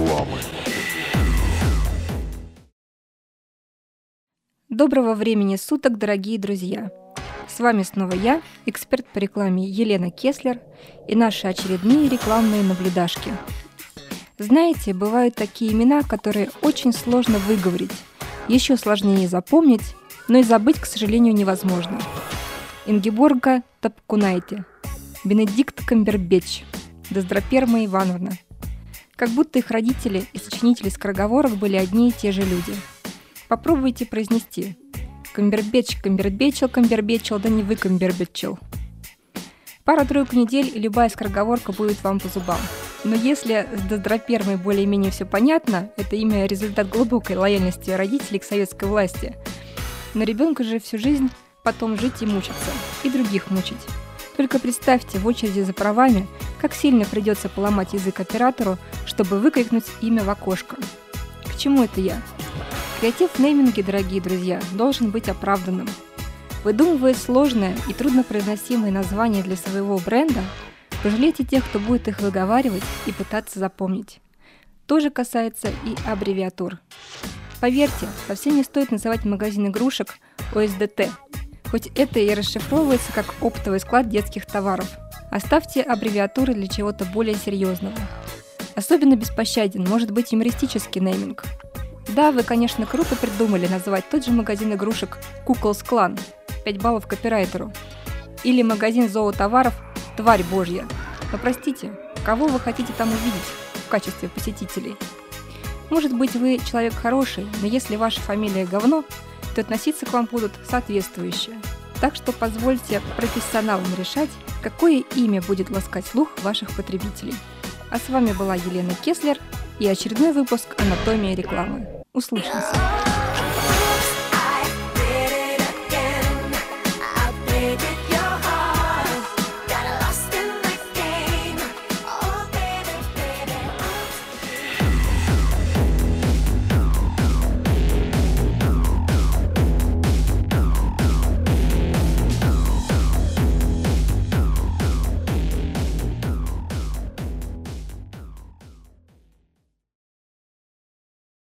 рекламы. Доброго времени суток, дорогие друзья! С вами снова я, эксперт по рекламе Елена Кеслер и наши очередные рекламные наблюдашки. Знаете, бывают такие имена, которые очень сложно выговорить, еще сложнее запомнить, но и забыть, к сожалению, невозможно. Ингеборга Топкунайте, Бенедикт Камбербеч, Доздроперма Ивановна – как будто их родители и сочинители скороговорок были одни и те же люди – Попробуйте произнести. Камбербеч, камбербечил, камбербечил, да не вы камбербечил. Пара-тройку недель и любая скороговорка будет вам по зубам. Но если с доздропермой более-менее все понятно, это имя результат глубокой лояльности родителей к советской власти. Но ребенку же всю жизнь потом жить и мучиться, и других мучить. Только представьте в очереди за правами, как сильно придется поломать язык оператору, чтобы выкрикнуть имя в окошко. К чему это я? Креатив в нейминге, дорогие друзья, должен быть оправданным. Выдумывая сложное и труднопроизносимое название для своего бренда, пожалейте тех, кто будет их выговаривать и пытаться запомнить. То же касается и аббревиатур. Поверьте, совсем не стоит называть магазин игрушек ОСДТ, хоть это и расшифровывается как оптовый склад детских товаров. Оставьте аббревиатуры для чего-то более серьезного. Особенно беспощаден может быть юмористический нейминг – да, вы, конечно, круто придумали назвать тот же магазин игрушек Куклс Клан. 5 баллов копирайтеру. Или магазин зоотоваров Тварь Божья. Но простите, кого вы хотите там увидеть в качестве посетителей? Может быть, вы человек хороший, но если ваша фамилия говно, то относиться к вам будут соответствующие. Так что позвольте профессионалам решать, какое имя будет ласкать слух ваших потребителей. А с вами была Елена Кеслер и очередной выпуск «Анатомия рекламы». Услышимся!